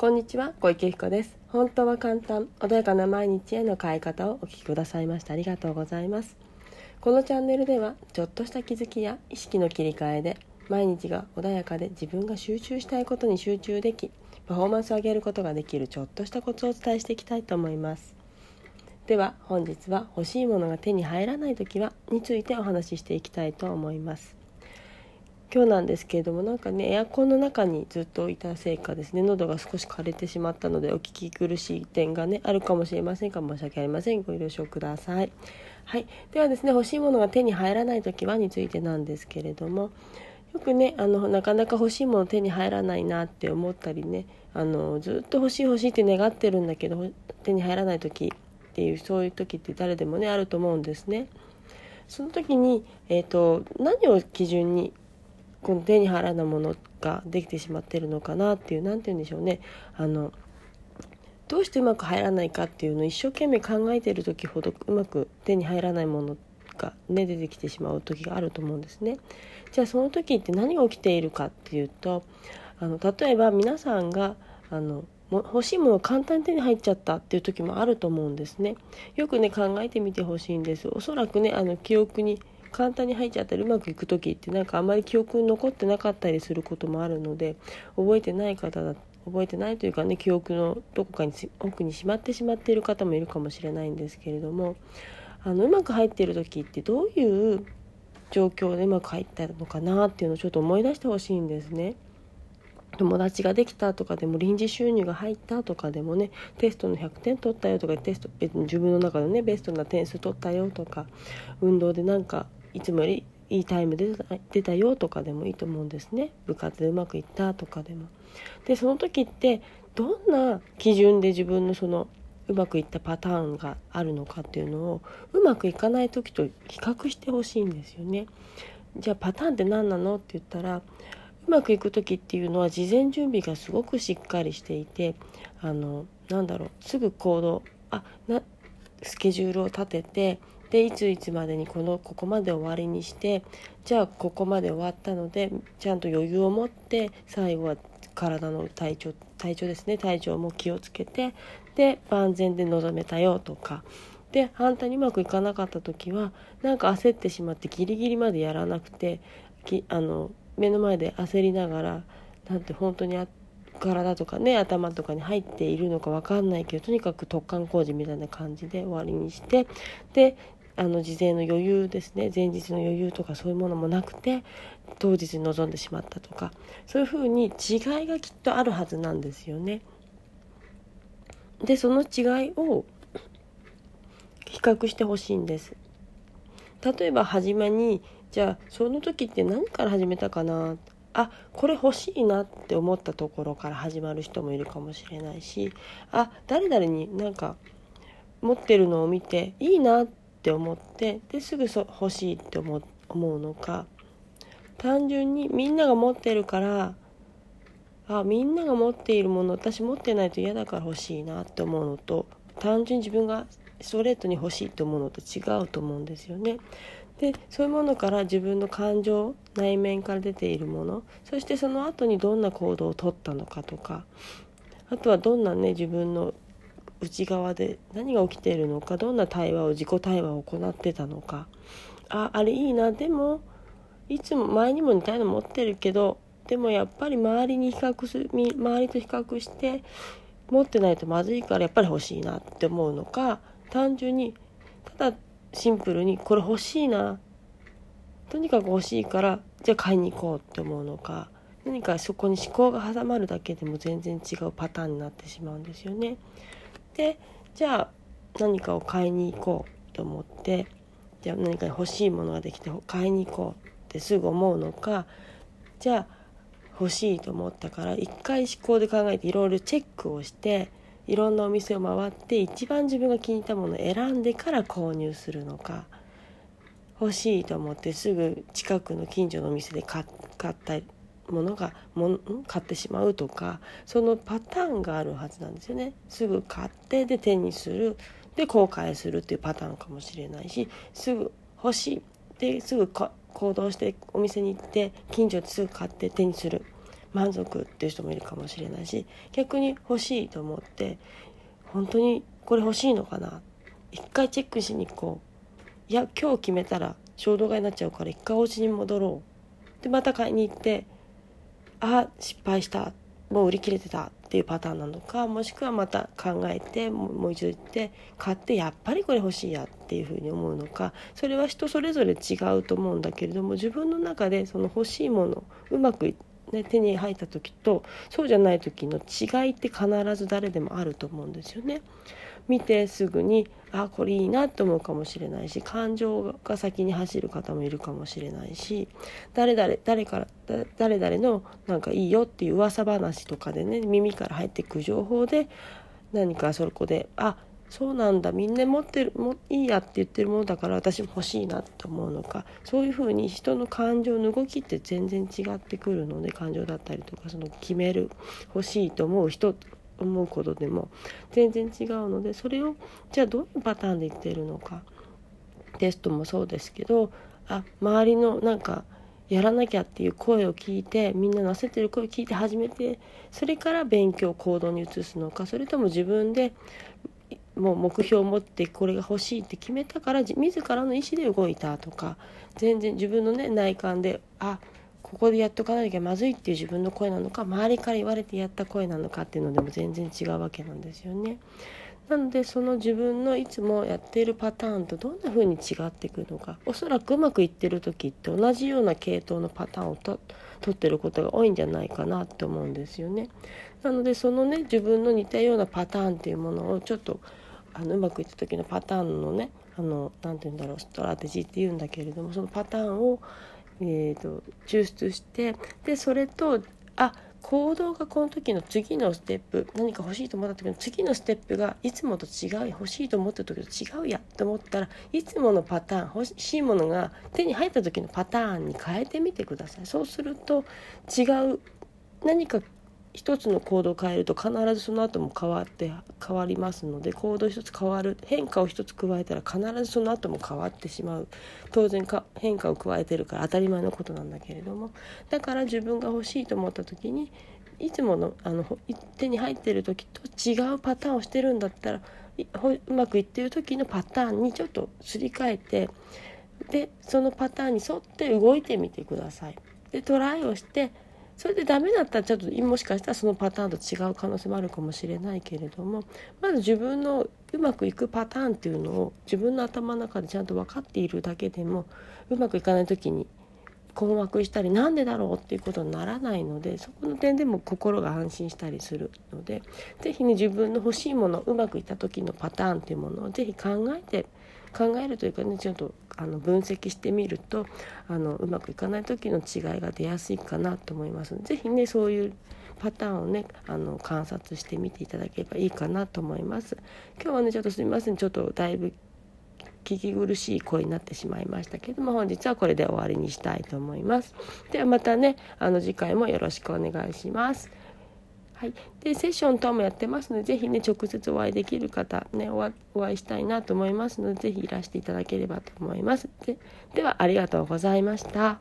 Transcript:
こんにちは小池彦です。本当は簡単穏やかな毎日への変え方をお聞きくださいましてありがとうございます。このチャンネルではちょっとした気づきや意識の切り替えで毎日が穏やかで自分が集中したいことに集中できパフォーマンスを上げることができるちょっとしたコツをお伝えしていきたいと思います。では本日は欲しいものが手に入らない時はについてお話ししていきたいと思います。今日なんですけれどもなんかねエアコンの中にずっといたせいかですね喉が少し枯れてしまったのでお聞き苦しい点がねあるかもしれませんが申し訳ありませんご了承ください。はい、ではですね欲しいものが手に入らない時はについてなんですけれどもよくねあのなかなか欲しいもの手に入らないなって思ったりねあのずっと欲しい欲しいって願ってるんだけど手に入らない時っていうそういう時って誰でもねあると思うんですね。その時に、えーと何を基準にこの手に入らないものができてしまってるのかなっていう何て言うんでしょうねあのどうしてうまく入らないかっていうのを一生懸命考えてる時ほどうまく手に入らないものが、ね、出てきてしまう時があると思うんですね。じゃあその時って何が起きているかっていうとあの例えば皆さんがあの欲しいもの簡単に手に入っちゃったっていう時もあると思うんですね。よくね考えてみてほしいんです。おそらくねあの記憶に簡単に入っちゃったりうまくいく時ってなんかあんまり記憶に残ってなかったりすることもあるので覚えてない方だ覚えてないというかね記憶のどこかに奥にしまってしまっている方もいるかもしれないんですけれどもあのうまく入っている時ってどういう状況でうまく入ったのかなっていうのをちょっと思い出してほしいんですね。友達ができたとかでも臨時収入が入ったとかでもねテストの100点取ったよとかテスト自分の中のねベストな点数取ったよとか運動でなんかいつもよりいいタイムで出たよとかでもいいと思うんですね部活でうまくいったとかでも。でその時ってどんな基準で自分のそのうまくいったパターンがあるのかっていうのをうまくいかない時と比較してほしいんですよね。じゃあパターンって何なのって言ったらうまくいく時っていうのは事前準備がすごくしっかりしていてあのなんだろうすぐ行動あなスケジュールを立ててでいついつまでにこのここまで終わりにしてじゃあここまで終わったのでちゃんと余裕を持って最後は体の体調体調ですね。体調も気をつけてで万全で臨めたよとか。で反対にうまくいかなかった時はなんか焦ってしまってギリギリまでやらなくてきあの目の前で焦りながらなんて本当にあ体とかね頭とかに入っているのか分かんないけどとにかく突貫工事みたいな感じで終わりにしてであの事前の余裕ですね前日の余裕とかそういうものもなくて当日に臨んでしまったとかそういうふうに違いがきっとあるはずなんですよね。でその違いを比較してほしいんです。例えば初めにじゃあその時って何から始めたかな？あこれ欲しいなって思ったところから始まる人もいるかもしれないしあ誰々になんか持ってるのを見ていいなってって思ってですぐそ欲しいって思思うのか単純にみんなが持ってるからあみんなが持っているもの私持ってないと嫌だから欲しいなって思うのと単純に自分がストレートに欲しいと思うのと違うと思うんですよね。でそういうものから自分の感情内面から出ているものそしてその後にどんな行動をとったのかとかあとはどんなね自分の内側で何が起きているのかどんな対話を自己対話を行ってたのか。ああれいいな。でもいつも前にも似たようなの持ってるけどでもやっぱり周りに比較する周りと比較して持ってないとまずいからやっぱり欲しいなって思うのか単純にただシンプルにこれ欲しいな。とにかく欲しいからじゃあ買いに行こうって思うのか。何かそこに思考が挟まるだけでも全然違うパターンになってしまうんですよね。でじゃあ何かを買いに行こうと思ってじゃあ何か欲しいものができて買いに行こうってすぐ思うのかじゃあ欲しいと思ったから一回思考で考えていろいろチェックをしていろんなお店を回って一番自分が気に入ったものを選んでから購入するのか欲しいと思ってすぐ近くの近所のお店で買ったりものがも買ってしまうとかそのパターンがあるはずなんですよね。すぐ買ってで手にする。で後悔するっていうパターンかもしれないしすぐ欲しいですぐ行動してお店に行って近所ですぐ買って手にする。満足っていう人もいるかもしれないし逆に欲しいと思って本当にこれ欲しいのかな。一回チェックしに行こう。いや今日決めたら衝動買いになっちゃうから一回お家に戻ろう。でまた買いに行ってあ失敗したもう売り切れてたっていうパターンなのかもしくはまた考えてもう一度言って買ってやっぱりこれ欲しいやっていうふうに思うのかそれは人それぞれ違うと思うんだけれども自分の中でその欲しいものうまくね、手に入った時とそうじゃない時の違いって必ず誰でもあると思うんですよね。見てすぐにあこれいいなと思うかもしれないし感情が先に走る方もいるかもしれないし誰々誰から誰々のなんかいいよっていう噂話とかでね耳から入っていく情報で何かそこであそうなんだみんな持ってるもいいやって言ってるものだから私も欲しいなと思うのかそういうふうに人の感情の動きって全然違ってくるので感情だったりとかその決める欲しいと思う人思うことでも全然違うのでそれをじゃあどういうパターンで言ってるのか。テストもそうですけどあ周りのなんかやらなきゃっていう声を聞いてみんなの焦ってる声を聞いて始めてそれから勉強行動に移すのかそれとも自分でもう目標を持ってこれが欲しいって決めたから自らの意思で動いたとか全然自分のね内観であここでやっとかなきゃまずいっていう自分の声なのか周りから言われてやった声なのかっていうのでも全然違うわけなんですよね。なのでその自分のいつもやっているパターンとどんな風に違っていくのかおそらくうまくいってる時って同じような系統のパターンをと取ってることが多いんじゃないかなって思うんですよね。なのでそのね自分の似たようなパターンっていうものをちょっとあのうまくいった時のパターンのねあのなて言うんだろうストラテジーっていうんだけれどもそのパターンをえーと、抽出してでそれとあ行動がこの時の次のステップ何か欲しいと思った時の次のステップがいつもと違う欲しいと思った時と違うやと思ったらいつものパターン欲しいものが手に入った時のパターンに変えてみてください。そうすると違う何か一つの行動を変えると必ずその後も変わって変わりますので行動一つ変わる変化を一つ加えたら必ずその後も変わってしまう当然か変化を加えてるから当たり前のことなんだけれどもだから自分が欲しいと思った時にいつものあの手に入ってる時と違うパターンをしてるんだったらうまくいってる時のパターンにちょっとすり替えてでそのパターンに沿って動いてみてください。でトライをしてそれでダメだったらちょっともしかしたらそのパターンと違う可能性もあるかもしれないけれどもまず自分のうまくいくパターンっていうのを自分の頭の中でちゃんと分かっているだけでもうまくいかない時に困惑したりなんでだろうっていうことにならないのでそこの点でも心が安心したりするので是非ね自分の欲しいものうまくいった時のパターンっていうものを是非考えて考えるというかねちょっとあの分析してみるとあのうまくいかない時の違いが出やすいかなと思いますので是非ねそういうパターンをねあの観察してみていただければいいかなと思います。今日はねちょっとすみませんちょっとだいぶ聞き苦しい声になってしまいましたけども本日はこれで終わりにしたいと思います。ではまたねあの次回もよろしくお願いします。はい、でセッション等もやってますので是非ね直接お会いできる方ねお会いしたいなと思いますので是非いらしていただければと思います。でではありがとうございました。